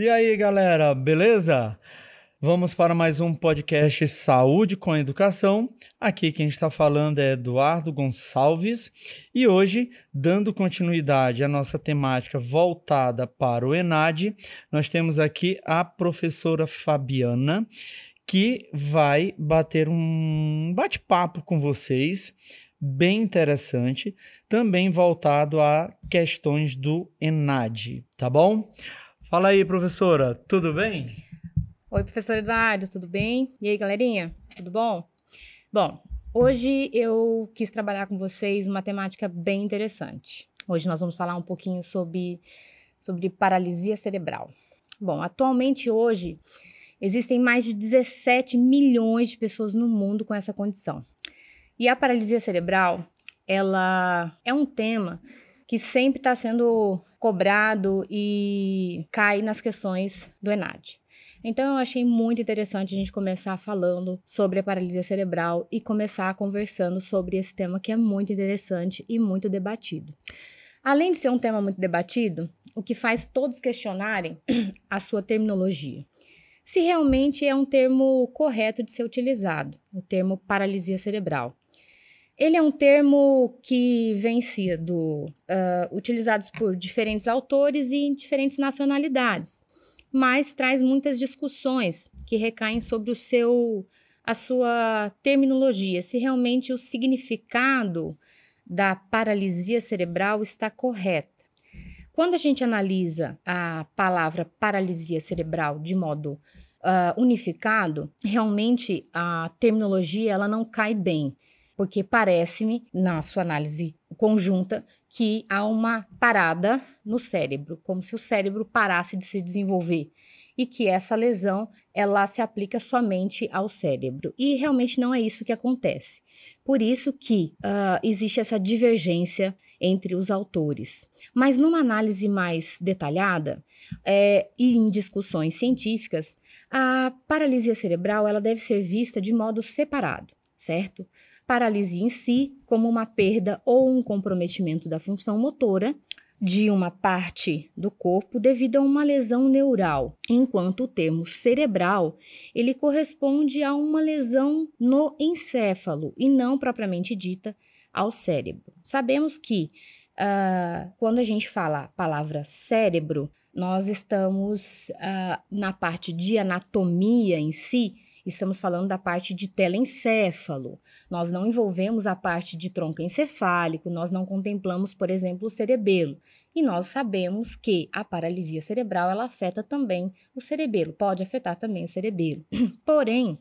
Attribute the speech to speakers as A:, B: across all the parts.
A: E aí, galera, beleza? Vamos para mais um podcast Saúde com Educação. Aqui quem está falando é Eduardo Gonçalves e hoje, dando continuidade à nossa temática voltada para o ENAD, nós temos aqui a professora Fabiana, que vai bater um bate-papo com vocês bem interessante, também voltado a questões do ENAD, tá bom? Fala aí, professora, tudo bem?
B: Oi, professor Eduardo, tudo bem? E aí, galerinha, tudo bom? Bom, hoje eu quis trabalhar com vocês uma temática bem interessante. Hoje nós vamos falar um pouquinho sobre, sobre paralisia cerebral. Bom, atualmente hoje existem mais de 17 milhões de pessoas no mundo com essa condição. E a paralisia cerebral, ela é um tema que sempre está sendo cobrado e cai nas questões do ENAD. Então, eu achei muito interessante a gente começar falando sobre a paralisia cerebral e começar conversando sobre esse tema que é muito interessante e muito debatido. Além de ser um tema muito debatido, o que faz todos questionarem a sua terminologia. Se realmente é um termo correto de ser utilizado, o termo paralisia cerebral. Ele é um termo que vem sido uh, utilizados por diferentes autores e em diferentes nacionalidades mas traz muitas discussões que recaem sobre o seu a sua terminologia, se realmente o significado da paralisia cerebral está correta. Quando a gente analisa a palavra paralisia cerebral de modo uh, unificado, realmente a terminologia ela não cai bem porque parece-me, na sua análise conjunta, que há uma parada no cérebro, como se o cérebro parasse de se desenvolver e que essa lesão ela se aplica somente ao cérebro. E realmente não é isso que acontece. Por isso que uh, existe essa divergência entre os autores. Mas numa análise mais detalhada é, e em discussões científicas, a paralisia cerebral ela deve ser vista de modo separado, certo? Paralisia em si, como uma perda ou um comprometimento da função motora de uma parte do corpo devido a uma lesão neural, enquanto o termo cerebral ele corresponde a uma lesão no encéfalo e não propriamente dita ao cérebro. Sabemos que uh, quando a gente fala a palavra cérebro, nós estamos uh, na parte de anatomia em si, Estamos falando da parte de telencéfalo. Nós não envolvemos a parte de tronco encefálico, nós não contemplamos, por exemplo, o cerebelo. E nós sabemos que a paralisia cerebral ela afeta também o cerebelo, pode afetar também o cerebelo. Porém,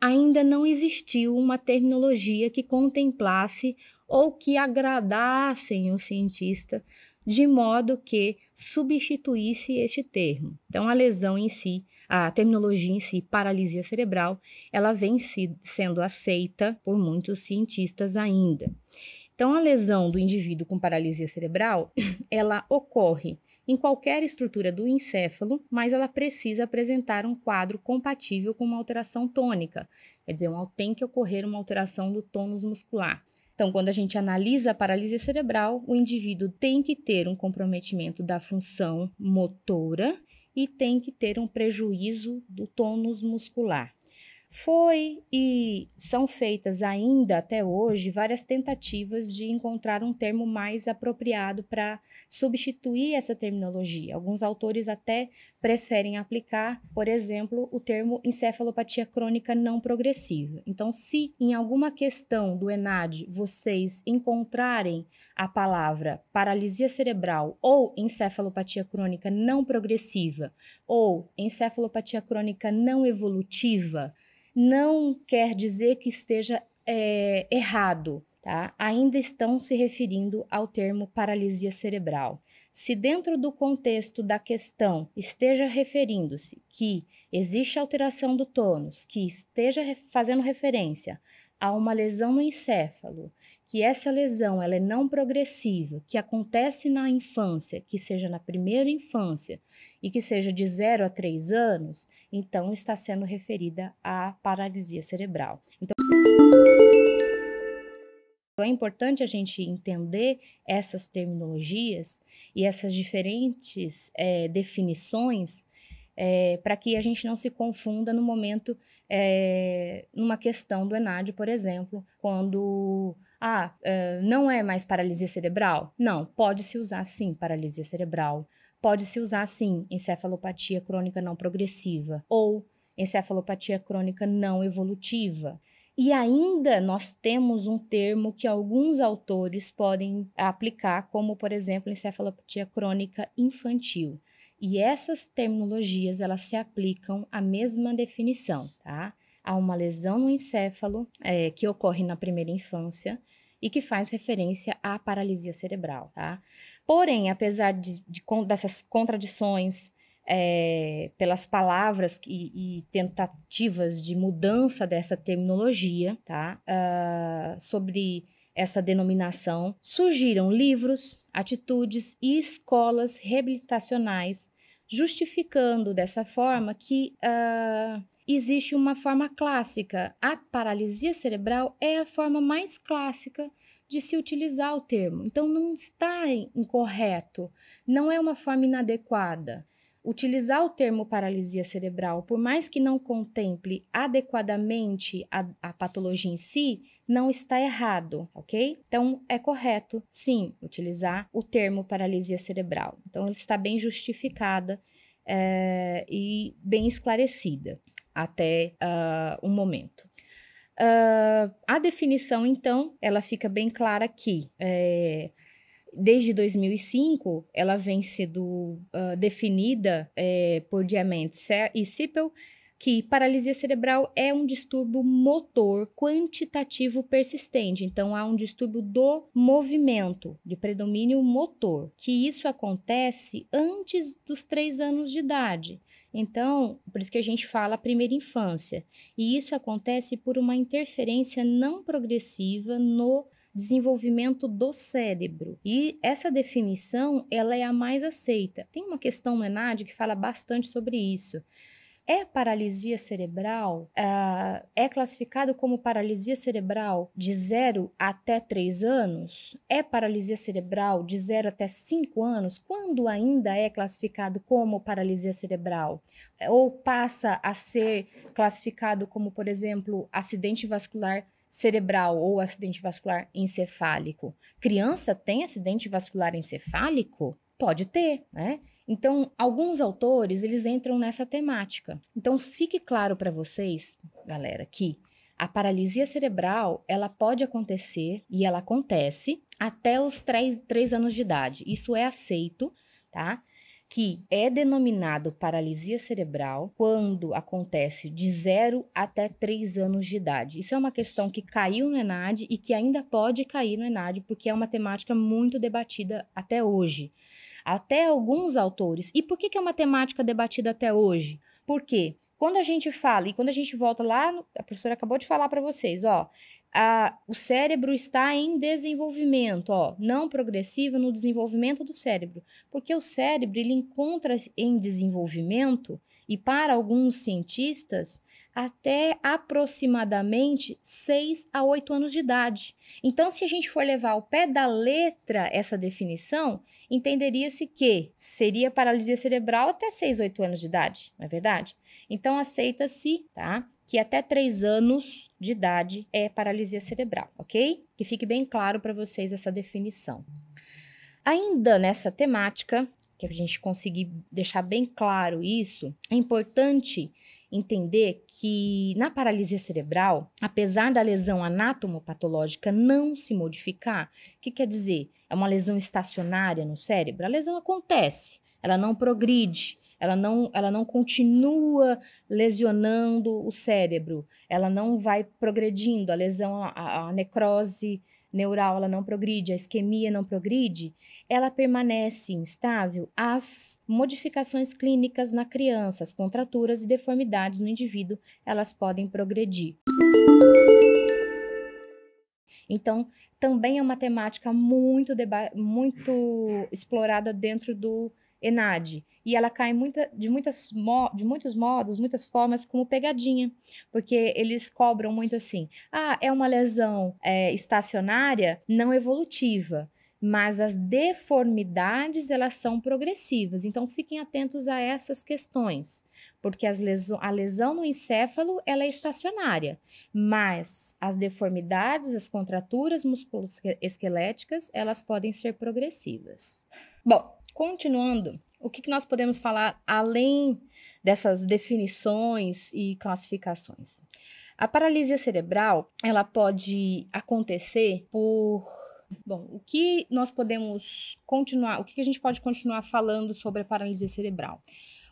B: ainda não existiu uma terminologia que contemplasse ou que agradassem o cientista de modo que substituísse este termo. Então, a lesão em si a terminologia em si, paralisia cerebral, ela vem si, sendo aceita por muitos cientistas ainda. Então, a lesão do indivíduo com paralisia cerebral, ela ocorre em qualquer estrutura do encéfalo, mas ela precisa apresentar um quadro compatível com uma alteração tônica, quer dizer, tem que ocorrer uma alteração do tônus muscular. Então, quando a gente analisa a paralisia cerebral, o indivíduo tem que ter um comprometimento da função motora e tem que ter um prejuízo do tônus muscular. Foi e são feitas ainda até hoje várias tentativas de encontrar um termo mais apropriado para substituir essa terminologia. Alguns autores até preferem aplicar, por exemplo, o termo encefalopatia crônica não progressiva. Então, se em alguma questão do ENAD vocês encontrarem a palavra paralisia cerebral ou encefalopatia crônica não progressiva ou encefalopatia crônica não evolutiva, não quer dizer que esteja é, errado. Tá? Ainda estão se referindo ao termo paralisia cerebral. Se dentro do contexto da questão esteja referindo-se que existe alteração do tônus, que esteja fazendo referência há uma lesão no encéfalo, que essa lesão ela é não progressiva, que acontece na infância, que seja na primeira infância e que seja de 0 a 3 anos, então está sendo referida à paralisia cerebral. Então, é importante a gente entender essas terminologias e essas diferentes é, definições é, para que a gente não se confunda no momento, é, numa questão do ENAD, por exemplo, quando, ah, é, não é mais paralisia cerebral? Não, pode-se usar sim paralisia cerebral, pode-se usar sim encefalopatia crônica não progressiva ou encefalopatia crônica não evolutiva. E ainda nós temos um termo que alguns autores podem aplicar, como por exemplo, encefalopatia crônica infantil. E essas terminologias elas se aplicam à mesma definição, tá? Há uma lesão no encéfalo é, que ocorre na primeira infância e que faz referência à paralisia cerebral, tá? Porém, apesar de, de dessas contradições é, pelas palavras e, e, tentativas de mudança dessa terminologia, tá? Uh, sobre essa denominação, surgiram livros, atitudes e escolas reabilitacionais justificando dessa forma que uh, existe uma forma clássica. A paralisia cerebral é a forma mais clássica de se utilizar o termo. Então, não está incorreto, não é uma forma inadequada. Utilizar o termo paralisia cerebral, por mais que não contemple adequadamente a, a, patologia em si, não está errado, ok? Então, é correto, sim, utilizar o termo paralisia cerebral. Então, ele está bem justificada é, e bem esclarecida até uh, o momento. Uh, a definição, então, ela fica bem clara aqui. É, desde 2005, ela vem sendo uh, definida é, por Diamante e Sipel que paralisia cerebral é um distúrbio motor quantitativo persistente. Então, há um distúrbio do movimento, de predomínio motor, que isso acontece antes dos três anos de idade. Então, por isso que a gente fala primeira infância. E isso acontece por uma interferência não progressiva no desenvolvimento do cérebro. E essa definição, ela é a mais aceita. Tem uma questão no ENAD que fala bastante sobre isso. É paralisia cerebral? Uh, é classificado como paralisia cerebral de 0 até 3 anos? É paralisia cerebral de 0 até 5 anos? Quando ainda é classificado como paralisia cerebral? Ou passa a ser classificado como, por exemplo, acidente vascular cerebral ou acidente vascular encefálico? Criança tem acidente vascular encefálico? Pode ter, né? Então, alguns autores, eles entram nessa temática. Então, fique claro para vocês, galera, que a paralisia cerebral, ela pode acontecer e ela acontece até os 3, 3 anos de idade. Isso é aceito, tá? que é denominado paralisia cerebral quando acontece de 0 até 3 anos de idade. Isso é uma questão que caiu no ENAD e que ainda pode cair no ENAD, porque é uma temática muito debatida até hoje. Até alguns autores. E por que, que é uma temática debatida até hoje? Porque quando a gente fala, e quando a gente volta lá, a professora acabou de falar para vocês, ó, a, o cérebro está em desenvolvimento, ó, não progressivo no desenvolvimento do cérebro, porque o cérebro ele encontra em desenvolvimento e para alguns cientistas até aproximadamente 6 a 8 anos de idade. Então, se a gente for levar ao pé da letra essa definição, entenderia-se que seria paralisia cerebral até 6, 8 anos de idade, não é verdade? Então, aceita-se, tá? que até 3 anos de idade é paralisia cerebral, ok? Que fique bem claro para vocês essa definição. Ainda nessa temática, que a gente conseguir deixar bem claro isso, é importante entender que na paralisia cerebral, apesar da lesão anatomopatológica não se modificar, o que quer dizer? É uma lesão estacionária no cérebro? A lesão acontece, ela não progride, ela não, ela não continua lesionando o cérebro, ela não vai progredindo, a lesão, a, a necrose neural ela não progride, a isquemia não progride, ela permanece instável, as modificações clínicas na criança, as contraturas e deformidades no indivíduo, elas podem progredir. Então, também é uma temática muito, muito explorada dentro do ENAD. E ela cai muita, de, muitas de muitos modos, muitas formas, como pegadinha. Porque eles cobram muito assim: ah, é uma lesão é, estacionária não evolutiva. Mas as deformidades elas são progressivas. Então fiquem atentos a essas questões, porque leso a lesão no encéfalo ela é estacionária, mas as deformidades, as contraturas musculoesqueléticas, elas podem ser progressivas. Bom, continuando, o que, que nós podemos falar além dessas definições e classificações? A paralisia cerebral, ela pode acontecer por Bom, o que nós podemos continuar, o que a gente pode continuar falando sobre a paralisia cerebral?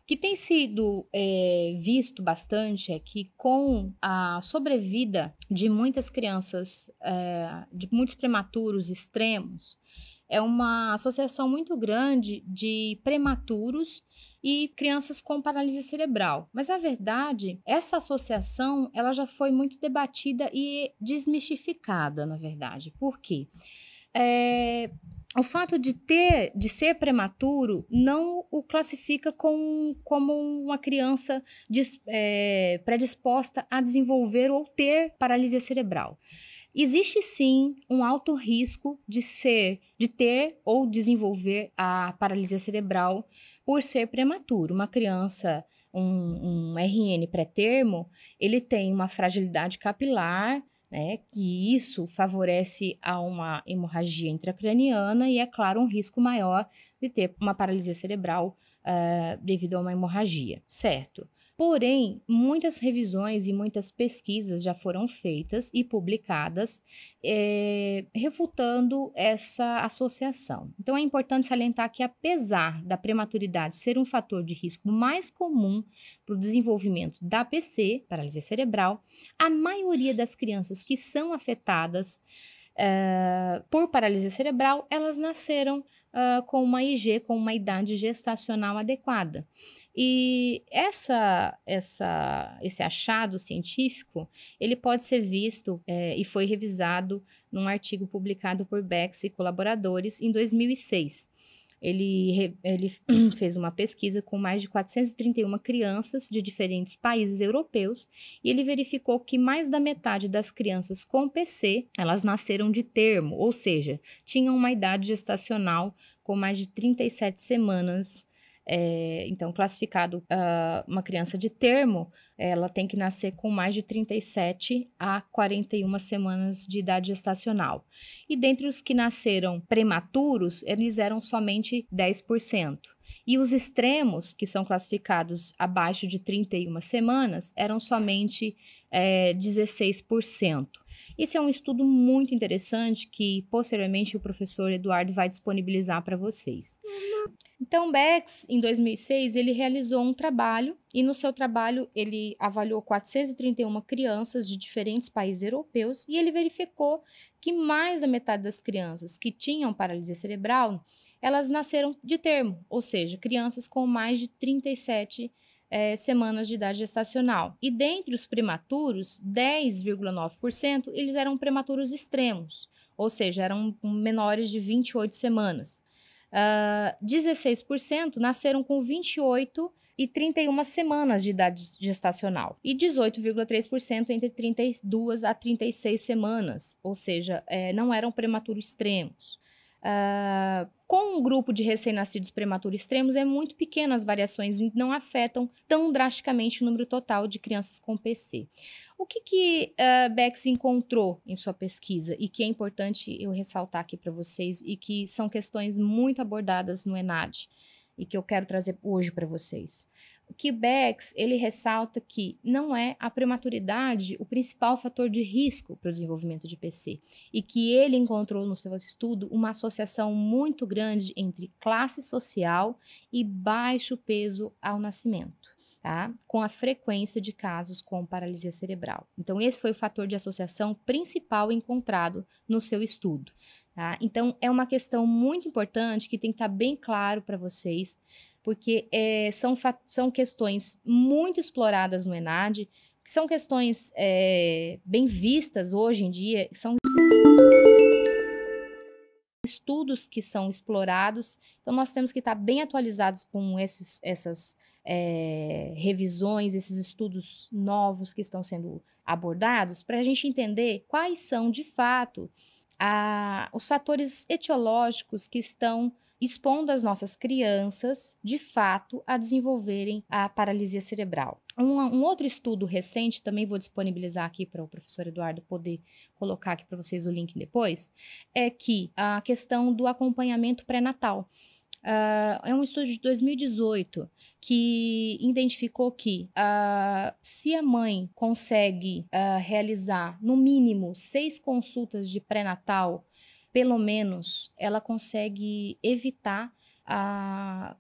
B: O que tem sido é, visto bastante é que com a sobrevida de muitas crianças, é, de muitos prematuros extremos, é uma associação muito grande de prematuros e crianças com paralisia cerebral. Mas a verdade, essa associação, ela já foi muito debatida e desmistificada, na verdade. Por quê? É, o fato de ter, de ser prematuro, não o classifica com, como uma criança dis, é, predisposta a desenvolver ou ter paralisia cerebral. Existe sim um alto risco de ser, de ter ou desenvolver a paralisia cerebral por ser prematuro. Uma criança, um, um RN pré-termo, ele tem uma fragilidade capilar, né, que isso favorece a uma hemorragia intracraniana e, é claro, um risco maior de ter uma paralisia cerebral uh, devido a uma hemorragia, certo? Porém, muitas revisões e muitas pesquisas já foram feitas e publicadas é, refutando essa associação. Então, é importante salientar que, apesar da prematuridade ser um fator de risco mais comum para o desenvolvimento da PC, paralisia cerebral, a maioria das crianças que são afetadas Uh, por paralisia cerebral, elas nasceram uh, com uma IG, com uma idade gestacional adequada. E essa, essa, esse achado científico, ele pode ser visto é, e foi revisado num artigo publicado por Bex e colaboradores em 2006. Ele, ele fez uma pesquisa com mais de 431 crianças de diferentes países europeus e ele verificou que mais da metade das crianças com PC, elas nasceram de termo, ou seja, tinham uma idade gestacional com mais de 37 semanas é, então, classificado uh, uma criança de termo, ela tem que nascer com mais de 37 a 41 semanas de idade gestacional. E dentre os que nasceram prematuros, eles eram somente 10%. E os extremos, que são classificados abaixo de 31 semanas, eram somente é, 16%. Esse é um estudo muito interessante que posteriormente o professor Eduardo vai disponibilizar para vocês. Então, Bex, em 2006, ele realizou um trabalho e no seu trabalho ele avaliou 431 crianças de diferentes países europeus e ele verificou que mais da metade das crianças que tinham paralisia cerebral, elas nasceram de termo, ou seja, crianças com mais de 37 é, semanas de idade gestacional. E dentre os prematuros, 10,9% eles eram prematuros extremos, ou seja, eram menores de 28 semanas. Uh, ah, 16% nasceram com 28 e 31 semanas de idade gestacional e 18,3% entre 32 a 36 semanas, ou seja, é, não eram prematuros extremos. Uh, com um grupo de recém-nascidos prematuros extremos, é muito pequeno as variações e não afetam tão drasticamente o número total de crianças com PC. O que, que uh, Bex encontrou em sua pesquisa e que é importante eu ressaltar aqui para vocês e que são questões muito abordadas no ENAD e que eu quero trazer hoje para vocês? Que Bex ele ressalta que não é a prematuridade o principal fator de risco para o desenvolvimento de PC e que ele encontrou no seu estudo uma associação muito grande entre classe social e baixo peso ao nascimento. Tá? Com a frequência de casos com paralisia cerebral. Então, esse foi o fator de associação principal encontrado no seu estudo. Tá? Então, é uma questão muito importante que tem que estar bem claro para vocês porque é, são, são questões muito exploradas no ENAD, que são questões é, bem vistas hoje em dia, são estudos que são explorados, então nós temos que estar bem atualizados com esses, essas é, revisões, esses estudos novos que estão sendo abordados, para a gente entender quais são de fato a, os fatores etiológicos que estão expondo as nossas crianças, de fato, a desenvolverem a paralisia cerebral. Um, um outro estudo recente, também vou disponibilizar aqui para o professor Eduardo poder colocar aqui para vocês o link depois, é que a questão do acompanhamento pré-natal. Uh, é um estudo de 2018 que identificou que uh, se a mãe consegue uh, realizar no mínimo seis consultas de pré-natal, pelo menos ela consegue evitar,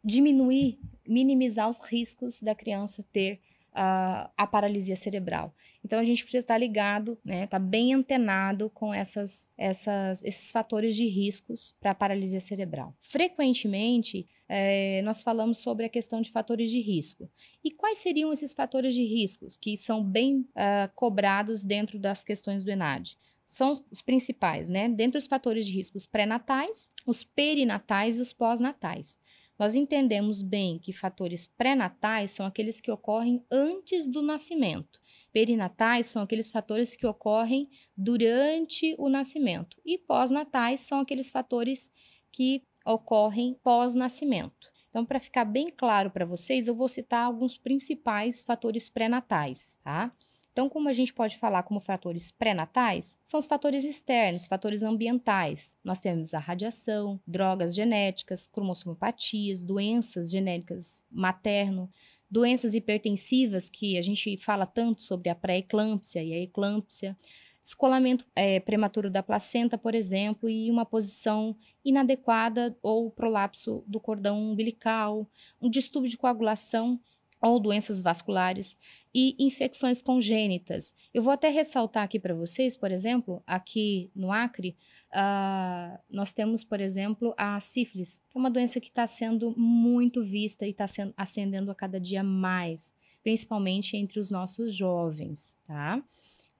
B: diminuir, minimizar os riscos da criança ter a, a paralisia cerebral. Então a gente precisa estar ligado, né, estar tá bem antenado com essas, essas, esses fatores de riscos para a paralisia cerebral. Frequentemente é, nós falamos sobre a questão de fatores de risco. E quais seriam esses fatores de riscos que são bem uh, cobrados dentro das questões do ENAD? São os, os principais, né? Dentro dos fatores de riscos pré-natais, os perinatais e os pós-natais. Nós entendemos bem que fatores pré-natais são aqueles que ocorrem antes do nascimento. Perinatais são aqueles fatores que ocorrem durante o nascimento. E pós-natais são aqueles fatores que ocorrem pós-nascimento. Então, para ficar bem claro para vocês, eu vou citar alguns principais fatores pré-natais, tá? Então, como a gente pode falar como fatores pré-natais, são os fatores externos, fatores ambientais. Nós temos a radiação, drogas genéticas, cromossomopatias, doenças genéricas materno, doenças hipertensivas, que a gente fala tanto sobre a pré-eclâmpsia e a eclâmpsia, descolamento é, prematuro da placenta, por exemplo, e uma posição inadequada ou prolapso do cordão umbilical, um distúrbio de coagulação ou doenças vasculares e infecções congênitas. Eu vou até ressaltar aqui para vocês, por exemplo, aqui no Acre, uh, nós temos, por exemplo, a sífilis, que é uma doença que está sendo muito vista e está ascendendo a cada dia mais, principalmente entre os nossos jovens, tá?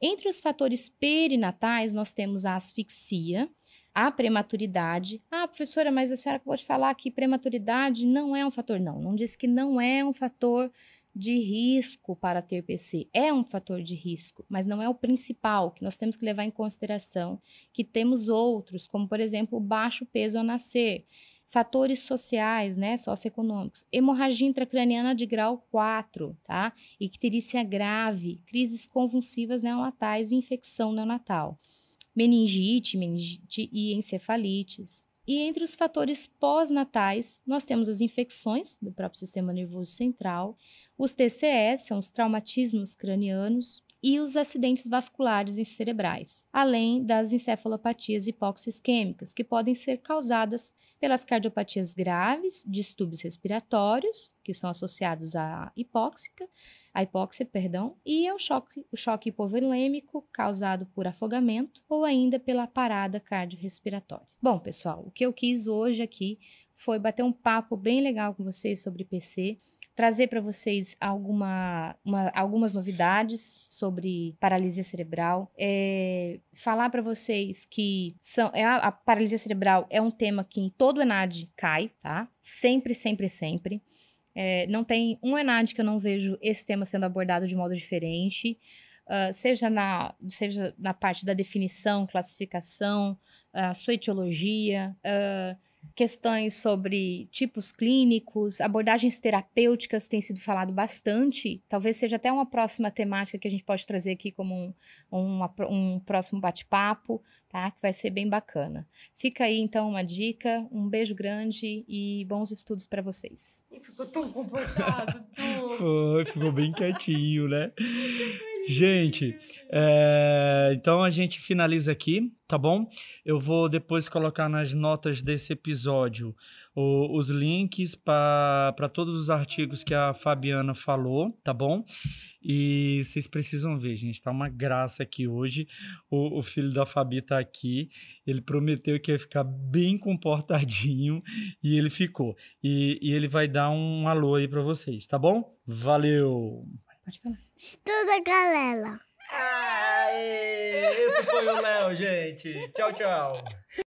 B: Entre os fatores perinatais, nós temos a asfixia, a prematuridade. Ah, professora, mas a senhora acabou de falar que prematuridade não é um fator. Não, não disse que não é um fator de risco para ter PC. É um fator de risco, mas não é o principal, que nós temos que levar em consideração que temos outros, como por exemplo, baixo peso ao nascer, fatores sociais, né, socioeconômicos, hemorragia intracraniana de grau 4, tá? Icterícia grave, crises convulsivas neonatais e infecção neonatal meningite, meningite e encefalites. E entre os fatores pós-natais, nós temos as infecções do próprio sistema nervoso central, os TCS, são os traumatismos cranianos, e os acidentes vasculares e cerebrais, além das encefalopatias hipoxisquêmicas, que podem ser causadas pelas cardiopatias graves, distúrbios respiratórios, que são associados à hipóxica, à hipóxia, perdão, e ao choque, o choque hipovolêmico causado por afogamento ou ainda pela parada cardiorrespiratória. Bom, pessoal, que eu quis hoje aqui foi bater um papo bem legal com vocês sobre PC trazer para vocês alguma, uma, algumas novidades sobre paralisia cerebral, é, falar para vocês que são, é a, paralisia cerebral é um tema que em todo ENAD cai, tá? Sempre, sempre, sempre. É, não tem um ENAD que eu não vejo esse tema sendo abordado de modo diferente. Uh, seja, na, seja na parte da definição, classificação, uh, sua etiologia, uh, questões sobre tipos clínicos, abordagens terapêuticas têm sido falado bastante. Talvez seja até uma próxima temática que a gente pode trazer aqui como um, um, um próximo bate-papo, tá? Que vai ser bem bacana. Fica aí então uma dica, um beijo grande e bons estudos para vocês.
C: Ficou tão comportado, tu.
A: Foi, ficou bem quietinho, né? Gente, é, então a gente finaliza aqui, tá bom? Eu vou depois colocar nas notas desse episódio o, os links para todos os artigos que a Fabiana falou, tá bom? E vocês precisam ver, gente, tá uma graça aqui hoje. O, o filho da Fabi tá aqui, ele prometeu que ia ficar bem comportadinho e ele ficou. E, e ele vai dar um alô aí para vocês, tá bom? Valeu!
B: Pode falar.
C: Estuda, galera.
A: Aê! Esse foi o Léo, gente. Tchau, tchau.